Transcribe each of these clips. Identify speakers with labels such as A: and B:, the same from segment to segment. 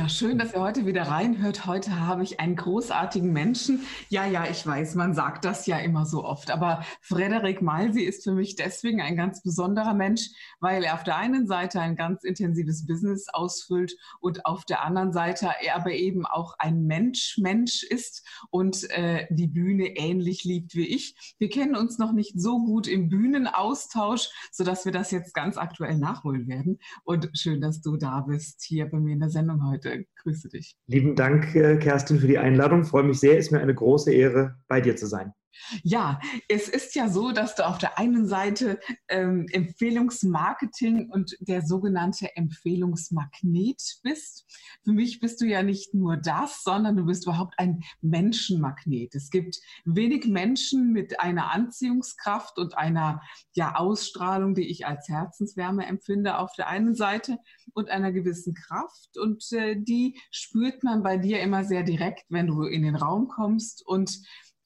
A: Ja, schön, dass ihr heute wieder reinhört. Heute habe ich einen großartigen Menschen. Ja, ja, ich weiß, man sagt das ja immer so oft, aber Frederik Malsi ist für mich deswegen ein ganz besonderer Mensch, weil er auf der einen Seite ein ganz intensives Business ausfüllt und auf der anderen Seite er aber eben auch ein Mensch, Mensch ist und äh, die Bühne ähnlich liebt wie ich. Wir kennen uns noch nicht so gut im Bühnenaustausch, sodass wir das jetzt ganz aktuell nachholen werden. Und schön, dass du da bist hier bei mir in der Sendung heute. Grüße dich.
B: Lieben Dank, äh, Kerstin, für die Einladung. Freue mich sehr. Ist mir eine große Ehre, bei dir zu sein.
A: Ja, es ist ja so, dass du auf der einen Seite ähm, Empfehlungsmarketing und der sogenannte Empfehlungsmagnet bist. Für mich bist du ja nicht nur das, sondern du bist überhaupt ein Menschenmagnet. Es gibt wenig Menschen mit einer Anziehungskraft und einer ja, Ausstrahlung, die ich als Herzenswärme empfinde, auf der einen Seite und einer gewissen Kraft. Und äh, die spürt man bei dir immer sehr direkt, wenn du in den Raum kommst und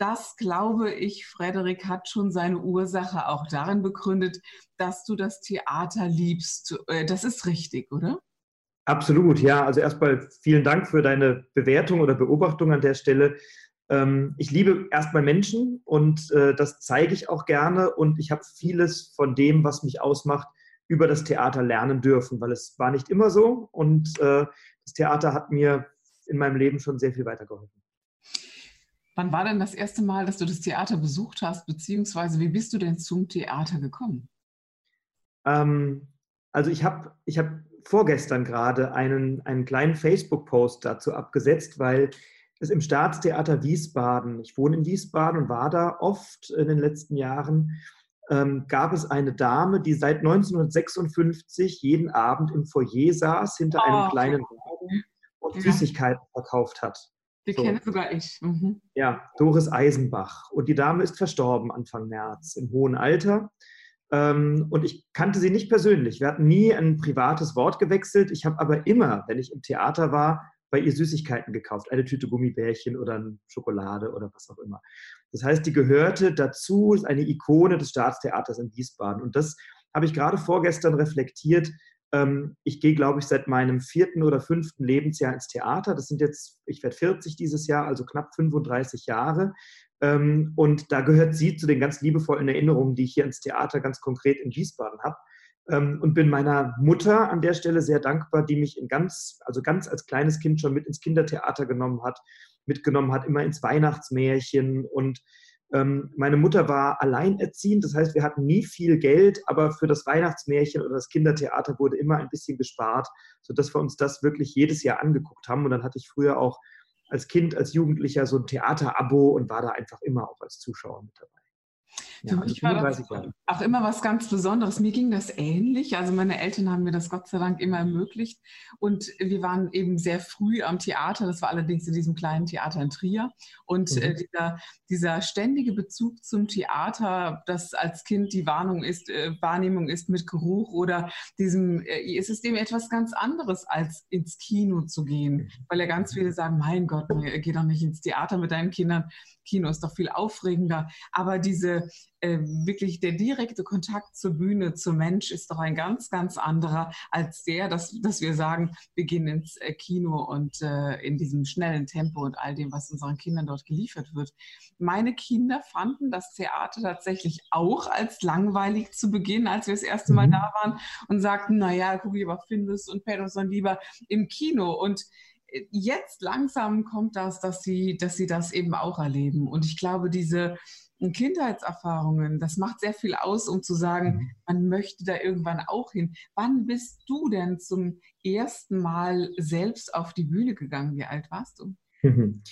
A: das, glaube ich, Frederik, hat schon seine Ursache auch darin begründet, dass du das Theater liebst. Äh, das ist richtig, oder?
B: Absolut, ja. Also erstmal vielen Dank für deine Bewertung oder Beobachtung an der Stelle. Ähm, ich liebe erstmal Menschen und äh, das zeige ich auch gerne und ich habe vieles von dem, was mich ausmacht, über das Theater lernen dürfen, weil es war nicht immer so und äh, das Theater hat mir in meinem Leben schon sehr viel weitergeholfen.
A: Wann war denn das erste Mal, dass du das Theater besucht hast, beziehungsweise wie bist du denn zum Theater gekommen?
B: Ähm, also ich habe ich hab vorgestern gerade einen, einen kleinen Facebook-Post dazu abgesetzt, weil es im Staatstheater Wiesbaden, ich wohne in Wiesbaden und war da oft in den letzten Jahren, ähm, gab es eine Dame, die seit 1956 jeden Abend im Foyer saß, hinter oh. einem kleinen Wagen und ja. Süßigkeiten verkauft hat.
A: Die so. kenne sogar ich. Mhm.
B: Ja, Doris Eisenbach. Und die Dame ist verstorben Anfang März im hohen Alter. Ähm, und ich kannte sie nicht persönlich. Wir hatten nie ein privates Wort gewechselt. Ich habe aber immer, wenn ich im Theater war, bei ihr Süßigkeiten gekauft. Eine Tüte Gummibärchen oder eine Schokolade oder was auch immer. Das heißt, die gehörte dazu, ist eine Ikone des Staatstheaters in Wiesbaden. Und das habe ich gerade vorgestern reflektiert, ich gehe, glaube ich, seit meinem vierten oder fünften Lebensjahr ins Theater. Das sind jetzt, ich werde 40 dieses Jahr, also knapp 35 Jahre. Ähm, und da gehört sie zu den ganz liebevollen Erinnerungen, die ich hier ins Theater ganz konkret in Wiesbaden habe. Ähm, und bin meiner Mutter an der Stelle sehr dankbar, die mich in ganz, also ganz als kleines Kind schon mit ins Kindertheater genommen hat, mitgenommen hat, immer ins Weihnachtsmärchen und ähm, meine Mutter war alleinerziehend, das heißt, wir hatten nie viel Geld, aber für das Weihnachtsmärchen oder das Kindertheater wurde immer ein bisschen gespart, sodass wir uns das wirklich jedes Jahr angeguckt haben. Und dann hatte ich früher auch als Kind, als Jugendlicher so ein Theaterabo und war da einfach immer auch als Zuschauer mit dabei.
A: Für ja, mich also war das auch immer was ganz Besonderes. Mir ging das ähnlich. Also meine Eltern haben mir das Gott sei Dank immer ermöglicht. Und wir waren eben sehr früh am Theater. Das war allerdings in diesem kleinen Theater in Trier. Und mhm. äh, dieser, dieser ständige Bezug zum Theater, das als Kind die Warnung ist, äh, Wahrnehmung ist mit Geruch oder diesem, äh, ist es dem etwas ganz anderes, als ins Kino zu gehen. Mhm. Weil ja ganz viele sagen, mein Gott, geh doch nicht ins Theater mit deinen Kindern. Kino ist doch viel aufregender. Aber diese äh, wirklich der direkte Kontakt zur Bühne, zum Mensch ist doch ein ganz, ganz anderer als der, dass, dass wir sagen, wir gehen ins äh, Kino und äh, in diesem schnellen Tempo und all dem, was unseren Kindern dort geliefert wird. Meine Kinder fanden das Theater tatsächlich auch als langweilig zu Beginn, als wir das erste Mal mhm. da waren und sagten, naja, guck ich aber Findus und Patterson lieber im Kino und jetzt langsam kommt das, dass sie, dass sie das eben auch erleben. Und ich glaube, diese Kindheitserfahrungen, das macht sehr viel aus, um zu sagen, mhm. man möchte da irgendwann auch hin. Wann bist du denn zum ersten Mal selbst auf die Bühne gegangen? Wie alt warst du?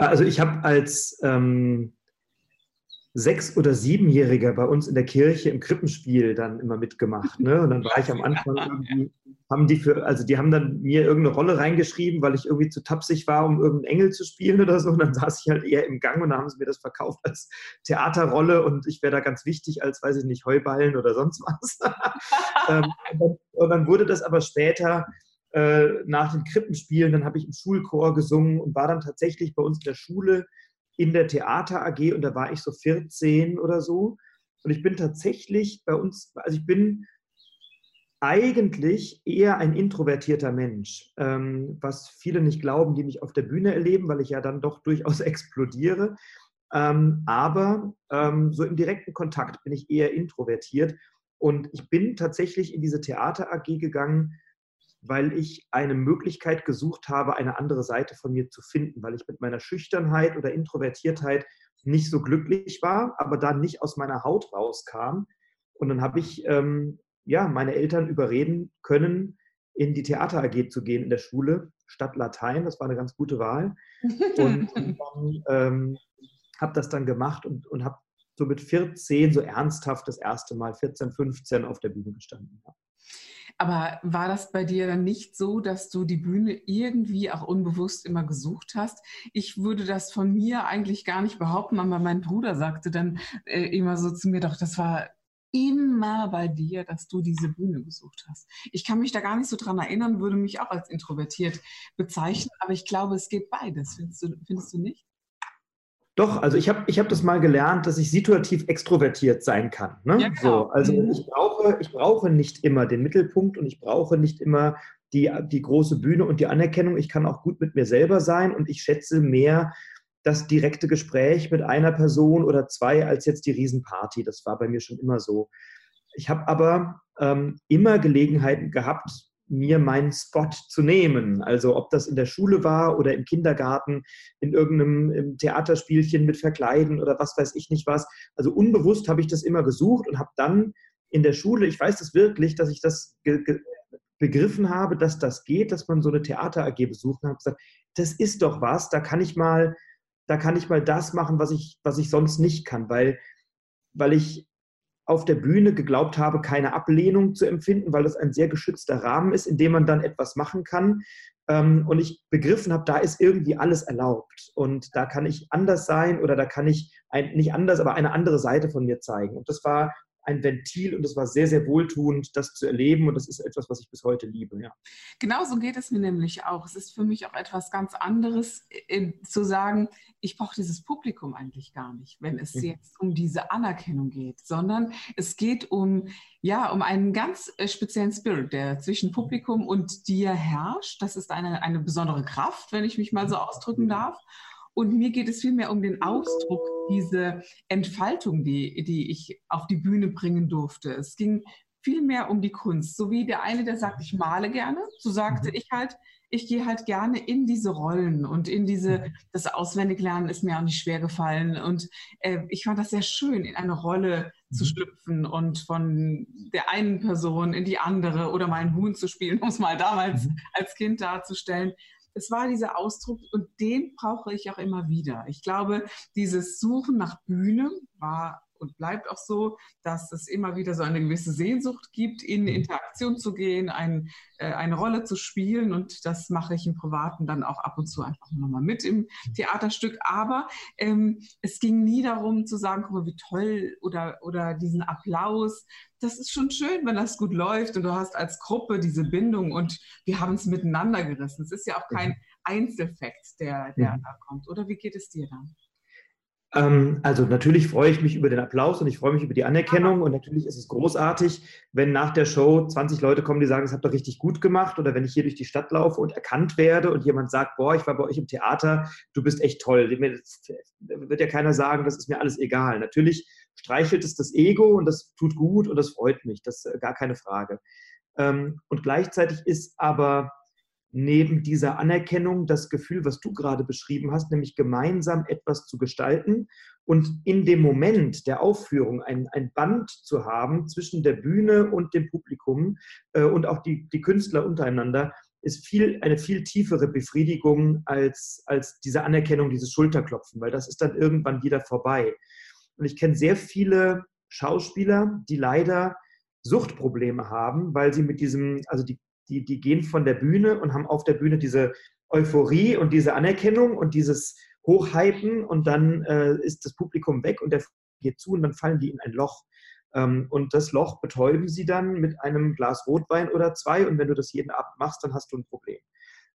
B: Also ich habe als ähm, Sechs- oder Siebenjähriger bei uns in der Kirche im Krippenspiel dann immer mitgemacht. Ne? Und dann war ich am Anfang irgendwie, haben die für, also die haben dann mir irgendeine Rolle reingeschrieben, weil ich irgendwie zu tapsig war, um irgendeinen Engel zu spielen oder so. Und dann saß ich halt eher im Gang und dann haben sie mir das verkauft als Theaterrolle und ich wäre da ganz wichtig als, weiß ich nicht, Heuballen oder sonst was. Ähm, und, dann, wurde das aber später äh, nach den Krippenspielen, dann habe ich im Schulchor gesungen und war dann tatsächlich bei uns in der Schule in der Theater AG und da war ich so 14 oder so. Und ich bin tatsächlich bei uns, also ich bin eigentlich eher ein introvertierter Mensch, ähm, was viele nicht glauben, die mich auf der Bühne erleben, weil ich ja dann doch durchaus explodiere. Ähm, aber ähm, so im direkten Kontakt bin ich eher introvertiert. Und ich bin tatsächlich in diese Theater AG gegangen, weil ich eine Möglichkeit gesucht habe, eine andere Seite von mir zu finden, weil ich mit meiner Schüchternheit oder Introvertiertheit nicht so glücklich war, aber dann nicht aus meiner Haut rauskam. Und dann habe ich ähm, ja, meine Eltern überreden können, in die Theater AG zu gehen in der Schule, statt Latein. Das war eine ganz gute Wahl. Und, und ähm, habe das dann gemacht und, und habe so mit 14 so ernsthaft das erste Mal, 14, 15 auf der Bühne gestanden.
A: Aber war das bei dir dann nicht so, dass du die Bühne irgendwie auch unbewusst immer gesucht hast? Ich würde das von mir eigentlich gar nicht behaupten, aber mein Bruder sagte dann äh, immer so zu mir, doch, das war immer bei dir, dass du diese Bühne gesucht hast. Ich kann mich da gar nicht so dran erinnern, würde mich auch als introvertiert bezeichnen, aber ich glaube, es geht beides. Findest du, findest du nicht?
B: Doch, also ich habe ich hab das mal gelernt, dass ich situativ extrovertiert sein kann. Ne? Ja, genau. so, also mhm. ich, brauche, ich brauche nicht immer den Mittelpunkt und ich brauche nicht immer die, die große Bühne und die Anerkennung. Ich kann auch gut mit mir selber sein und ich schätze mehr das direkte Gespräch mit einer Person oder zwei als jetzt die Riesenparty. Das war bei mir schon immer so. Ich habe aber ähm, immer Gelegenheiten gehabt, mir meinen Spot zu nehmen. Also ob das in der Schule war oder im Kindergarten, in irgendeinem Theaterspielchen mit Verkleiden oder was weiß ich nicht was. Also unbewusst habe ich das immer gesucht und habe dann in der Schule, ich weiß das wirklich, dass ich das begriffen habe, dass das geht, dass man so eine Theater AG besucht und habe gesagt, das ist doch was, da kann ich mal, da kann ich mal das machen, was ich, was ich sonst nicht kann, weil, weil ich auf der Bühne geglaubt habe, keine Ablehnung zu empfinden, weil das ein sehr geschützter Rahmen ist, in dem man dann etwas machen kann. Ähm, und ich begriffen habe, da ist irgendwie alles erlaubt. Und da kann ich anders sein oder da kann ich nicht anders, aber eine andere Seite von mir zeigen. Und das war ein Ventil und es war sehr, sehr wohltuend, das zu erleben und das ist etwas, was ich bis heute liebe. Ja.
A: Genauso geht es mir nämlich auch. Es ist für mich auch etwas ganz anderes, äh, zu sagen, ich brauche dieses Publikum eigentlich gar nicht, wenn es mhm. jetzt um diese Anerkennung geht, sondern es geht um, ja, um einen ganz äh, speziellen Spirit, der zwischen Publikum und dir herrscht. Das ist eine, eine besondere Kraft, wenn ich mich mal so ausdrücken darf. Und mir geht es vielmehr um den Ausdruck, diese Entfaltung, die, die ich auf die Bühne bringen durfte. Es ging vielmehr um die Kunst. So wie der eine, der sagt, ich male gerne, so sagte mhm. ich halt, ich gehe halt gerne in diese Rollen und in diese, mhm. das Auswendiglernen ist mir auch nicht schwer gefallen. Und äh, ich fand das sehr schön, in eine Rolle zu mhm. schlüpfen und von der einen Person in die andere oder mal ein Huhn zu spielen, um es mal damals als Kind darzustellen es war dieser Ausdruck und den brauche ich auch immer wieder. Ich glaube, dieses Suchen nach Bühne war und bleibt auch so, dass es immer wieder so eine gewisse Sehnsucht gibt, in mhm. Interaktion zu gehen, ein, äh, eine Rolle zu spielen. Und das mache ich im Privaten dann auch ab und zu einfach nochmal mit im mhm. Theaterstück. Aber ähm, es ging nie darum zu sagen, guck mal, wie toll oder, oder diesen Applaus. Das ist schon schön, wenn das gut läuft und du hast als Gruppe diese Bindung und wir haben es miteinander gerissen. Es ist ja auch kein mhm. Einzelfakt, der, der da kommt. Oder wie geht es dir dann?
B: Ähm, also natürlich freue ich mich über den Applaus und ich freue mich über die Anerkennung und natürlich ist es großartig, wenn nach der Show 20 Leute kommen, die sagen, es habt ihr richtig gut gemacht oder wenn ich hier durch die Stadt laufe und erkannt werde und jemand sagt, boah, ich war bei euch im Theater, du bist echt toll. Da wird ja keiner sagen, das ist mir alles egal. Natürlich streichelt es das Ego und das tut gut und das freut mich, das ist gar keine Frage. Ähm, und gleichzeitig ist aber neben dieser Anerkennung das Gefühl, was du gerade beschrieben hast, nämlich gemeinsam etwas zu gestalten und in dem Moment der Aufführung ein, ein Band zu haben zwischen der Bühne und dem Publikum äh, und auch die, die Künstler untereinander, ist viel, eine viel tiefere Befriedigung als, als diese Anerkennung, dieses Schulterklopfen, weil das ist dann irgendwann wieder vorbei. Und ich kenne sehr viele Schauspieler, die leider Suchtprobleme haben, weil sie mit diesem, also die, die, die gehen von der Bühne und haben auf der Bühne diese Euphorie und diese Anerkennung und dieses Hochhypen und dann äh, ist das Publikum weg und der geht zu und dann fallen die in ein Loch. Ähm, und das Loch betäuben sie dann mit einem Glas Rotwein oder zwei und wenn du das jeden Abend machst, dann hast du ein Problem.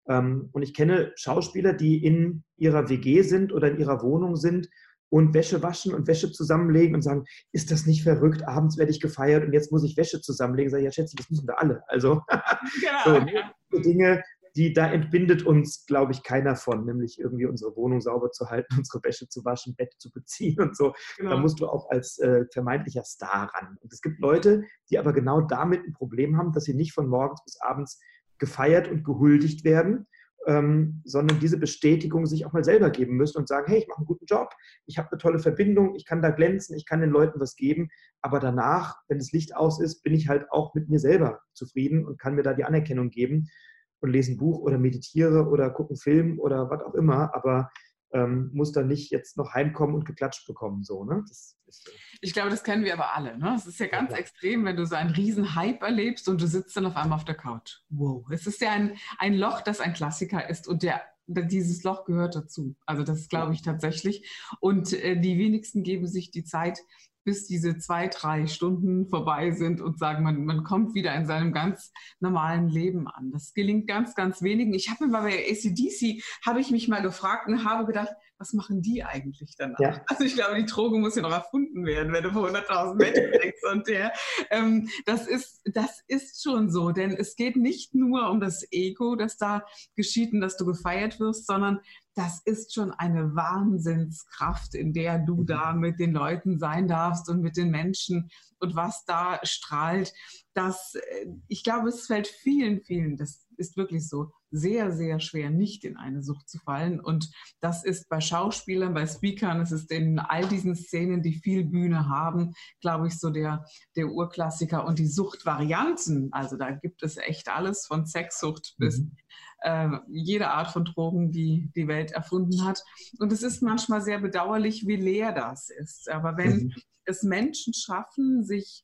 B: Ähm, und ich kenne Schauspieler, die in ihrer WG sind oder in ihrer Wohnung sind und Wäsche waschen und Wäsche zusammenlegen und sagen, ist das nicht verrückt? Abends werde ich gefeiert und jetzt muss ich Wäsche zusammenlegen. Sag ich, ja, Schätze, das müssen wir alle. Also genau, so, ja. Dinge, die da entbindet uns, glaube ich, keiner von, nämlich irgendwie unsere Wohnung sauber zu halten, unsere Wäsche zu waschen, Bett zu beziehen und so. Genau. Da musst du auch als äh, vermeintlicher Star ran. Und es gibt Leute, die aber genau damit ein Problem haben, dass sie nicht von morgens bis abends gefeiert und gehuldigt werden, ähm, sondern diese Bestätigung sich auch mal selber geben müssen und sagen, hey, ich mache einen guten Job, ich habe eine tolle Verbindung, ich kann da glänzen, ich kann den Leuten was geben, aber danach, wenn das Licht aus ist, bin ich halt auch mit mir selber zufrieden und kann mir da die Anerkennung geben und lese ein Buch oder meditiere oder gucke einen Film oder was auch immer, aber ähm, muss dann nicht jetzt noch heimkommen und geklatscht bekommen. So, ne?
A: Ist, äh ich glaube, das kennen wir aber alle. Ne? Es ist ja ganz ja. extrem, wenn du so einen riesen Hype erlebst und du sitzt dann auf einmal auf der Couch. Wow. Es ist ja ein, ein Loch, das ein Klassiker ist und der dieses Loch gehört dazu. Also das glaube ich tatsächlich. Und äh, die wenigsten geben sich die Zeit, bis diese zwei, drei Stunden vorbei sind und sagen, man, man kommt wieder in seinem ganz normalen Leben an. Das gelingt ganz, ganz wenigen. Ich habe mir mal bei ACDC, habe ich mich mal gefragt und habe gedacht, was machen die eigentlich danach? Ja. Also ich glaube, die Droge muss ja noch erfunden werden, wenn du vor 100.000 Menschen denkst und der. Ähm, das, ist, das ist schon so, denn es geht nicht nur um das Ego, das da geschieht und dass du gefeiert wirst, sondern das ist schon eine Wahnsinnskraft, in der du mhm. da mit den Leuten sein darfst und mit den Menschen und was da strahlt. Das, äh, ich glaube, es fällt vielen, vielen, das ist wirklich so, sehr, sehr schwer, nicht in eine Sucht zu fallen. Und das ist bei Schauspielern, bei Speakern, es ist in all diesen Szenen, die viel Bühne haben, glaube ich, so der, der Urklassiker. Und die Suchtvarianten, also da gibt es echt alles von Sexsucht bis mhm äh, jede Art von Drogen, die die Welt erfunden hat. Und es ist manchmal sehr bedauerlich, wie leer das ist. Aber wenn mhm. es Menschen schaffen, sich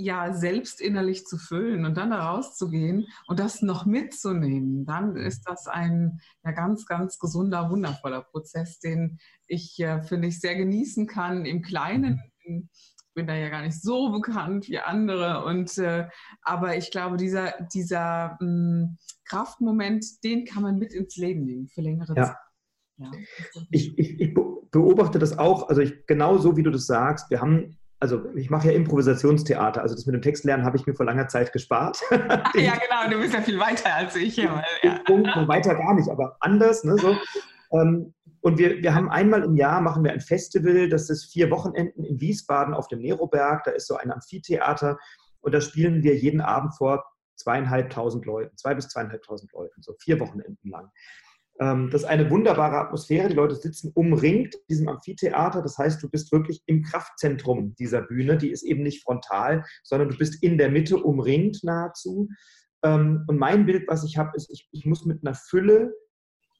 A: ja selbst innerlich zu füllen und dann da rauszugehen und das noch mitzunehmen, dann ist das ein ja, ganz, ganz gesunder, wundervoller Prozess, den ich, äh, finde ich, sehr genießen kann im Kleinen, mhm bin da ja gar nicht so bekannt wie andere. Und äh, aber ich glaube, dieser, dieser mh, hm, Kraftmoment, den kann man mit ins Leben nehmen für längere ja. Zeit.
B: Ja. Ich, ich, ich, beobachte das auch, also ich, genau so wie du das sagst, wir haben, also ich mache ja Improvisationstheater, also das mit dem Textlernen habe ich mir vor langer Zeit gespart.
A: ja, genau, du bist ja viel weiter als ich. Ja, ja.
B: Weiter gar nicht, aber anders. Ne, so. Ähm, und wir, wir haben einmal im Jahr machen wir ein Festival, das ist vier Wochenenden in Wiesbaden auf dem Neroberg. Da ist so ein Amphitheater und da spielen wir jeden Abend vor zweieinhalbtausend Leuten, zwei bis zweieinhalbtausend Leuten, so vier Wochenenden lang. Ähm, das ist eine wunderbare Atmosphäre. Die Leute sitzen umringt in diesem Amphitheater. Das heißt, du bist wirklich im Kraftzentrum dieser Bühne. Die ist eben nicht frontal, sondern du bist in der Mitte umringt nahezu. Ähm, und mein Bild, was ich habe, ist, ich, ich muss mit einer Fülle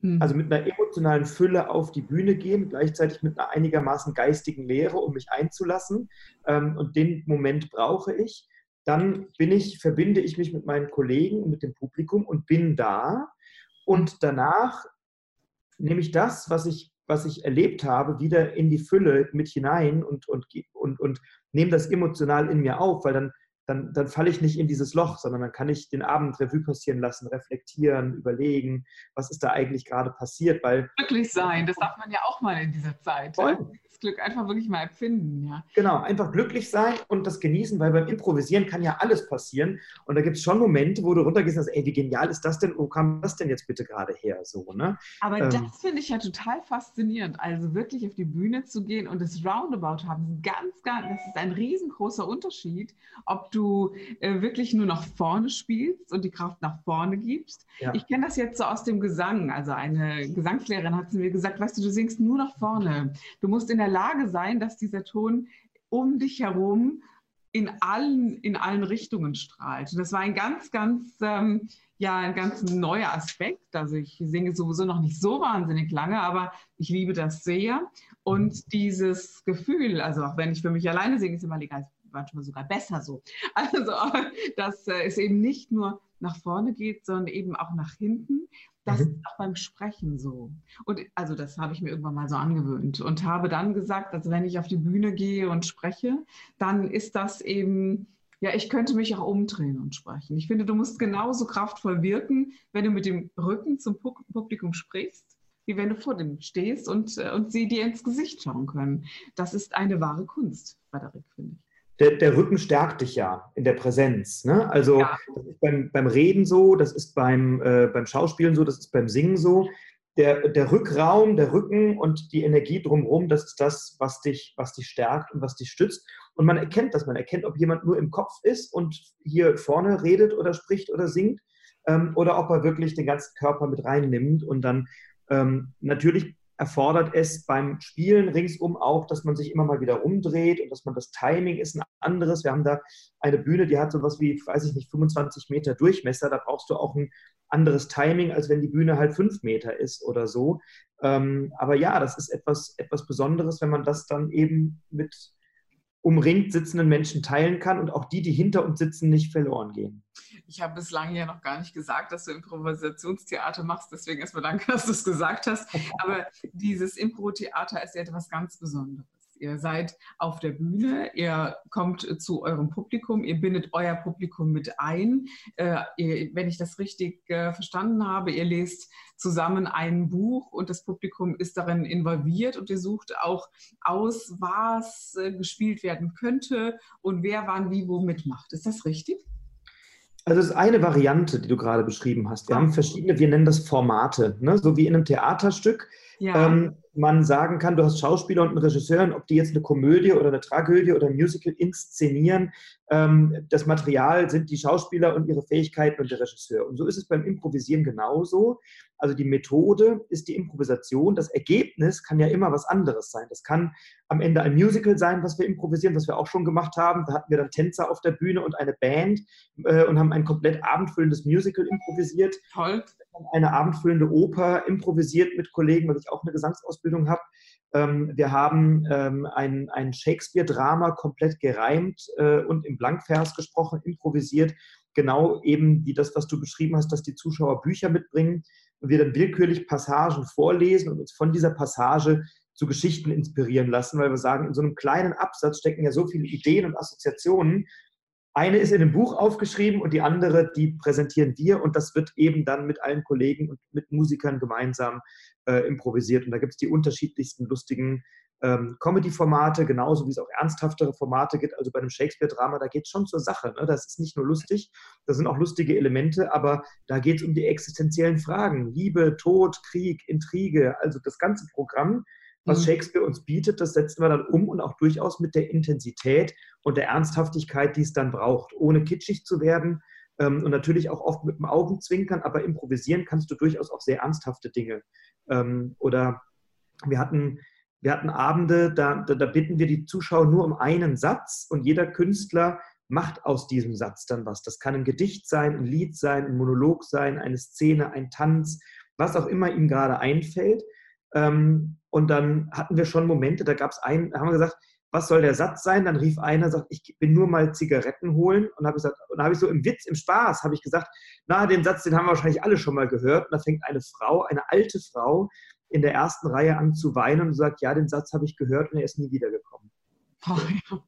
B: hm. Also mit einer emotionalen Fülle auf die Bühne gehen, gleichzeitig mit einer einigermaßen geistigen Lehre, um mich einzulassen. Ähm, und den Moment brauche ich. Dann bin ich, verbinde ich mich mit meinen Kollegen und mit dem Publikum und bin da. Und danach nehme ich das, was ich, was ich erlebt habe, wieder in die Fülle mit hinein und, und, und, und nehme das emotional in mir auf, weil dann dann, dann falle ich nicht in dieses Loch, sondern dann kann ich den Abend Revue passieren lassen, reflektieren, überlegen, was ist da eigentlich gerade passiert. Weil
A: Glücklich sein, das darf man ja auch mal in dieser Zeit. Voll. Glück einfach wirklich mal empfinden. Ja.
B: Genau, einfach glücklich sein und das genießen, weil beim Improvisieren kann ja alles passieren. Und da gibt es schon Momente, wo du runtergehst und sagst, ey, wie genial ist das denn? Wo kam das denn jetzt bitte gerade her? So, ne?
A: Aber ähm, das finde ich ja total faszinierend. Also wirklich auf die Bühne zu gehen und das Roundabout haben, ganz, ganz, das ist ein riesengroßer Unterschied, ob du äh, wirklich nur nach vorne spielst und die Kraft nach vorne gibst. Ja. Ich kenne das jetzt so aus dem Gesang. Also eine Gesangslehrerin hat mir gesagt, weißt du, du singst nur nach vorne. Du musst in der Lage sein, dass dieser Ton um dich herum in allen, in allen Richtungen strahlt. Und das war ein ganz, ganz, ähm, ja, ein ganz neuer Aspekt. Also ich singe sowieso noch nicht so wahnsinnig lange, aber ich liebe das sehr. Und dieses Gefühl, also auch wenn ich für mich alleine singe, ist immer legal, manchmal sogar besser so. Also, dass äh, es eben nicht nur nach vorne geht, sondern eben auch nach hinten. Das mhm. ist auch beim Sprechen so. Und also das habe ich mir irgendwann mal so angewöhnt und habe dann gesagt, also wenn ich auf die Bühne gehe und spreche, dann ist das eben, ja, ich könnte mich auch umdrehen und sprechen. Ich finde, du musst genauso kraftvoll wirken, wenn du mit dem Rücken zum Publikum sprichst, wie wenn du vor dem stehst und, äh, und sie dir ins Gesicht schauen können. Das ist eine wahre Kunst, Frederik, finde ich
B: der, der, Rücken stärkt dich ja in der Präsenz. Ne? Also ja. das ist beim, beim, Reden so, das ist beim, äh, beim Schauspielen so, das ist beim Singen so. Der, der Rückraum, der Rücken und die Energie drumherum, das ist das, was dich, was dich stärkt und was dich stützt. Und man erkennt das, man erkennt, ob jemand nur im Kopf ist und hier vorne redet oder spricht oder singt ähm, oder ob er wirklich den ganzen Körper mit reinnimmt und dann ähm, natürlich erfordert es beim Spielen ringsum auch, dass man sich immer mal wieder rumdreht und dass man das Timing ist ein anderes. Wir haben da eine Bühne, die hat so was wie, weiß ich nicht, 25 Meter Durchmesser. Da brauchst du auch ein anderes Timing, als wenn die Bühne halt fünf Meter ist oder so. Ähm, aber ja, das ist etwas, etwas Besonderes, wenn man das dann eben mit umringt sitzenden Menschen teilen kann und auch die, die hinter uns sitzen, nicht verloren gehen.
A: Ich habe bislang ja noch gar nicht gesagt, dass du Improvisationstheater machst, deswegen erstmal danke, dass du es gesagt hast. Aber dieses Impro-Theater ist ja etwas ganz Besonderes. Ihr seid auf der Bühne, ihr kommt zu eurem Publikum, ihr bindet euer Publikum mit ein. Äh, ihr, wenn ich das richtig äh, verstanden habe, ihr lest zusammen ein Buch und das Publikum ist darin involviert und ihr sucht auch aus, was äh, gespielt werden könnte und wer wann wie wo mitmacht. Ist das richtig?
B: Also es ist eine Variante, die du gerade beschrieben hast. Wir haben verschiedene, wir nennen das Formate, ne? so wie in einem Theaterstück. Ja. Ähm, man sagen kann, du hast Schauspieler und einen Regisseur, und ob die jetzt eine Komödie oder eine Tragödie oder ein Musical inszenieren, ähm, das Material sind die Schauspieler und ihre Fähigkeiten und der Regisseur. Und so ist es beim Improvisieren genauso. Also die Methode ist die Improvisation. Das Ergebnis kann ja immer was anderes sein. Das kann am Ende ein Musical sein, was wir improvisieren, was wir auch schon gemacht haben. Da hatten wir dann Tänzer auf der Bühne und eine Band äh, und haben ein komplett abendfüllendes Musical improvisiert.
A: Toll.
B: Eine abendfüllende Oper improvisiert mit Kollegen, weil ich auch eine Gesangsausbildung habe. Ähm, wir haben ähm, ein, ein Shakespeare-Drama komplett gereimt äh, und im Blankvers gesprochen, improvisiert. Genau eben wie das, was du beschrieben hast, dass die Zuschauer Bücher mitbringen und wir dann willkürlich Passagen vorlesen und uns von dieser Passage zu Geschichten inspirieren lassen, weil wir sagen, in so einem kleinen Absatz stecken ja so viele Ideen und Assoziationen. Eine ist in dem Buch aufgeschrieben und die andere, die präsentieren wir und das wird eben dann mit allen Kollegen und mit Musikern gemeinsam äh, improvisiert. Und da gibt es die unterschiedlichsten lustigen ähm, Comedy-Formate, genauso wie es auch ernsthaftere Formate gibt. Also bei einem Shakespeare-Drama, da geht es schon zur Sache. Ne? Das ist nicht nur lustig, da sind auch lustige Elemente, aber da geht es um die existenziellen Fragen. Liebe, Tod, Krieg, Intrige, also das ganze Programm, was mhm. Shakespeare uns bietet, das setzen wir dann um und auch durchaus mit der Intensität und der Ernsthaftigkeit, die es dann braucht, ohne kitschig zu werden ähm, und natürlich auch oft mit dem Augenzwinkern, aber improvisieren kannst du durchaus auch sehr ernsthafte Dinge. Ähm, oder wir hatten wir hatten Abende, da, da, da bitten wir die Zuschauer nur um einen Satz und jeder Künstler macht aus diesem Satz dann was. Das kann ein Gedicht sein, ein Lied sein, ein Monolog sein, eine Szene, ein Tanz, was auch immer ihm gerade einfällt. Ähm, und dann hatten wir schon Momente, da gab es einen, da haben wir gesagt, was soll der Satz sein? Dann rief einer, sagt, ich bin nur mal Zigaretten holen. Und habe gesagt, und habe ich so im Witz, im Spaß, habe ich gesagt, na, den Satz, den haben wir wahrscheinlich alle schon mal gehört. Und da fängt eine Frau, eine alte Frau, in der ersten Reihe an zu weinen und sagt, ja, den Satz habe ich gehört und er ist nie wiedergekommen. Oh, ja.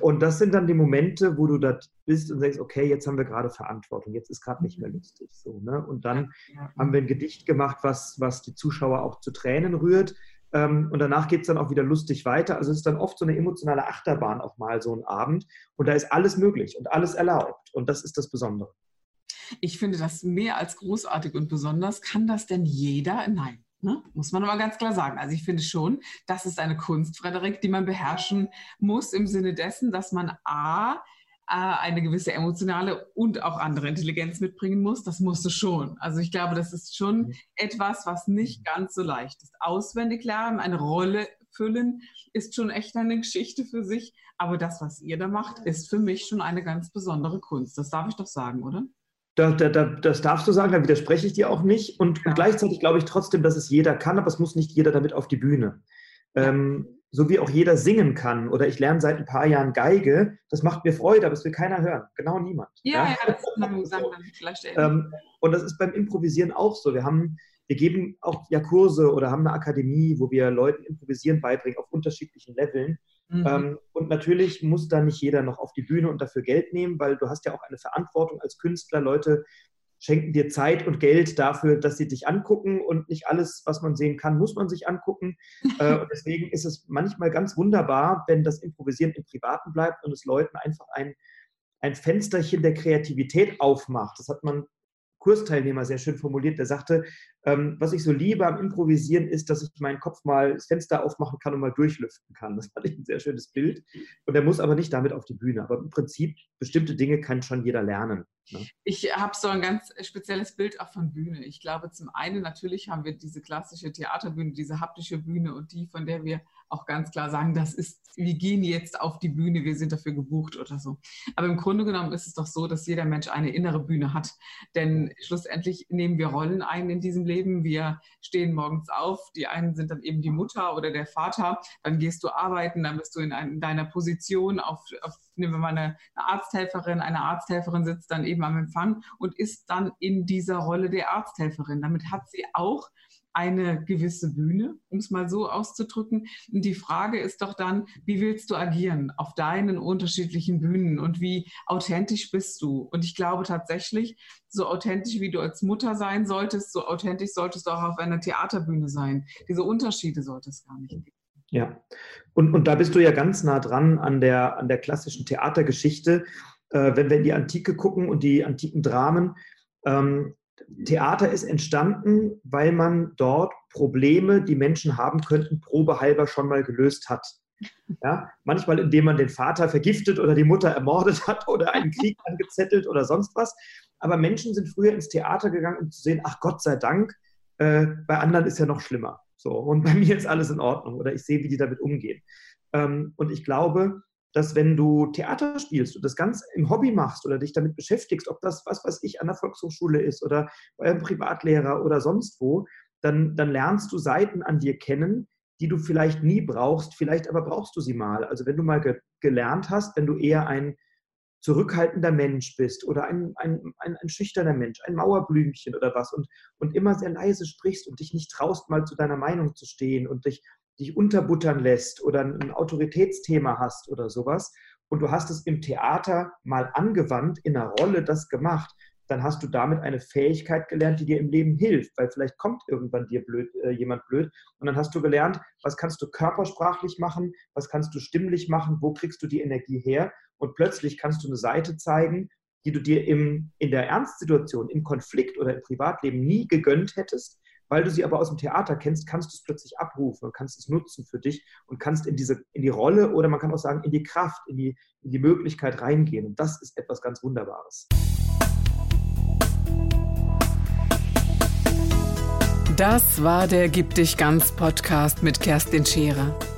B: Und das sind dann die Momente, wo du da bist und denkst, okay, jetzt haben wir gerade Verantwortung, jetzt ist gerade nicht mehr lustig. So, ne? Und dann ja. haben wir ein Gedicht gemacht, was, was die Zuschauer auch zu Tränen rührt. Ähm, und danach geht es dann auch wieder lustig weiter. Also es ist dann oft so eine emotionale Achterbahn auch mal so ein Abend. Und da ist alles möglich und alles erlaubt. Und das ist das Besondere.
A: Ich finde das mehr als großartig und besonders. Kann das denn jeder? Nein. Ne? Muss man aber ganz klar sagen. Also ich finde schon, das ist eine Kunst, Frederik, die man beherrschen muss im Sinne dessen, dass man A, eine gewisse emotionale und auch andere Intelligenz mitbringen muss. Das musst du schon. Also ich glaube, das ist schon mhm. etwas, was nicht mhm. ganz so leicht ist. Auswendig lernen, eine Rolle füllen, ist schon echt eine Geschichte für sich. Aber das, was ihr da macht, ist für mich schon eine ganz besondere Kunst. Das darf ich doch sagen, oder?
B: Da, da, da, das darfst du sagen, da widerspreche ich dir auch nicht. Und, ja. und, gleichzeitig glaube ich trotzdem, dass es jeder kann, aber es muss nicht jeder damit auf die Bühne. Ja. Ähm, so wie auch jeder singen kann oder ich lerne seit ein paar Jahren Geige, das macht mir Freude, aber es will keiner hören. Genau niemand.
A: Ja, ja, ja das sagen dann
B: vielleicht ähm, Und das ist beim Improvisieren auch so. Wir haben, wir geben auch ja Kurse oder haben eine Akademie, wo wir Leuten Improvisieren beibringen auf unterschiedlichen Leveln. Mhm. Ähm, und natürlich muss da nicht jeder noch auf die Bühne und dafür Geld nehmen, weil du hast ja auch eine Verantwortung als Künstler, Leute schenken dir Zeit und Geld dafür, dass sie dich angucken und nicht alles, was man sehen kann, muss man sich angucken. Äh, und deswegen ist es manchmal ganz wunderbar, wenn das Improvisieren im Privaten bleibt und es Leuten einfach ein, ein Fensterchen der Kreativität aufmacht. Das hat man Kursteilnehmer sehr schön formuliert, der sagte, ähm, was ich so liebe am Improvisieren ist, dass ich meinen Kopf mal das Fenster aufmachen kann und mal durchlüften kann. Das fand ich ein sehr schönes Bild. Und er muss aber nicht damit auf die Bühne. Aber im Prinzip, bestimmte Dinge kann schon jeder lernen.
A: Ne? Ich habe so ein ganz spezielles Bild auch von Bühne. Ich glaube, zum einen natürlich haben wir diese klassische Theaterbühne, diese haptische Bühne und die, von der wir auch ganz klar sagen, das ist, wir gehen jetzt auf die Bühne, wir sind dafür gebucht oder so. Aber im Grunde genommen ist es doch so, dass jeder Mensch eine innere Bühne hat. Denn schlussendlich nehmen wir Rollen ein in diesem Leben. Wir stehen morgens auf. Die einen sind dann eben die Mutter oder der Vater. Dann gehst du arbeiten, dann bist du in, ein, in deiner Position. Auf, auf, nehmen wir mal eine, eine Arzthelferin. Eine Arzthelferin sitzt dann eben am Empfang und ist dann in dieser Rolle der Arzthelferin. Damit hat sie auch eine gewisse Bühne, um es mal so auszudrücken. Und die Frage ist doch dann, wie willst du agieren auf deinen unterschiedlichen Bühnen und wie authentisch bist du? Und ich glaube tatsächlich, so authentisch wie du als Mutter sein solltest, so authentisch solltest du auch auf einer Theaterbühne sein. Diese Unterschiede sollte es gar nicht geben.
B: Ja, und, und da bist du ja ganz nah dran an der, an der klassischen Theatergeschichte. Äh, wenn wir in die Antike gucken und die antiken Dramen, ähm, Theater ist entstanden, weil man dort Probleme, die Menschen haben könnten, probehalber schon mal gelöst hat. Ja, manchmal, indem man den Vater vergiftet oder die Mutter ermordet hat oder einen Krieg angezettelt oder sonst was. Aber Menschen sind früher ins Theater gegangen, um zu sehen, ach Gott sei Dank, äh, bei anderen ist ja noch schlimmer. So, und bei mir ist alles in Ordnung oder ich sehe, wie die damit umgehen. Ähm, und ich glaube, dass wenn du Theater spielst und das ganz im Hobby machst oder dich damit beschäftigst, ob das, was weiß ich, an der Volkshochschule ist oder bei einem Privatlehrer oder sonst wo, dann, dann lernst du Seiten an dir kennen, die du vielleicht nie brauchst, vielleicht aber brauchst du sie mal. Also wenn du mal ge gelernt hast, wenn du eher ein zurückhaltender Mensch bist oder ein, ein, ein, ein, schüchterner Mensch, ein Mauerblümchen oder was und, und immer sehr leise sprichst und dich nicht traust, mal zu deiner Meinung zu stehen und dich dich unterbuttern lässt oder ein Autoritätsthema hast oder sowas und du hast es im Theater mal angewandt, in einer Rolle das gemacht, dann hast du damit eine Fähigkeit gelernt, die dir im Leben hilft, weil vielleicht kommt irgendwann dir blöd, äh, jemand blöd und dann hast du gelernt, was kannst du körpersprachlich machen, was kannst du stimmlich machen, wo kriegst du die Energie her und plötzlich kannst du eine Seite zeigen, die du dir im, in der Ernstsituation, im Konflikt oder im Privatleben nie gegönnt hättest, weil du sie aber aus dem Theater kennst, kannst du es plötzlich abrufen und kannst es nutzen für dich und kannst in, diese, in die Rolle oder man kann auch sagen, in die Kraft, in die, in die Möglichkeit reingehen. Und das ist etwas ganz Wunderbares.
C: Das war der Gib dich ganz Podcast mit Kerstin Scherer.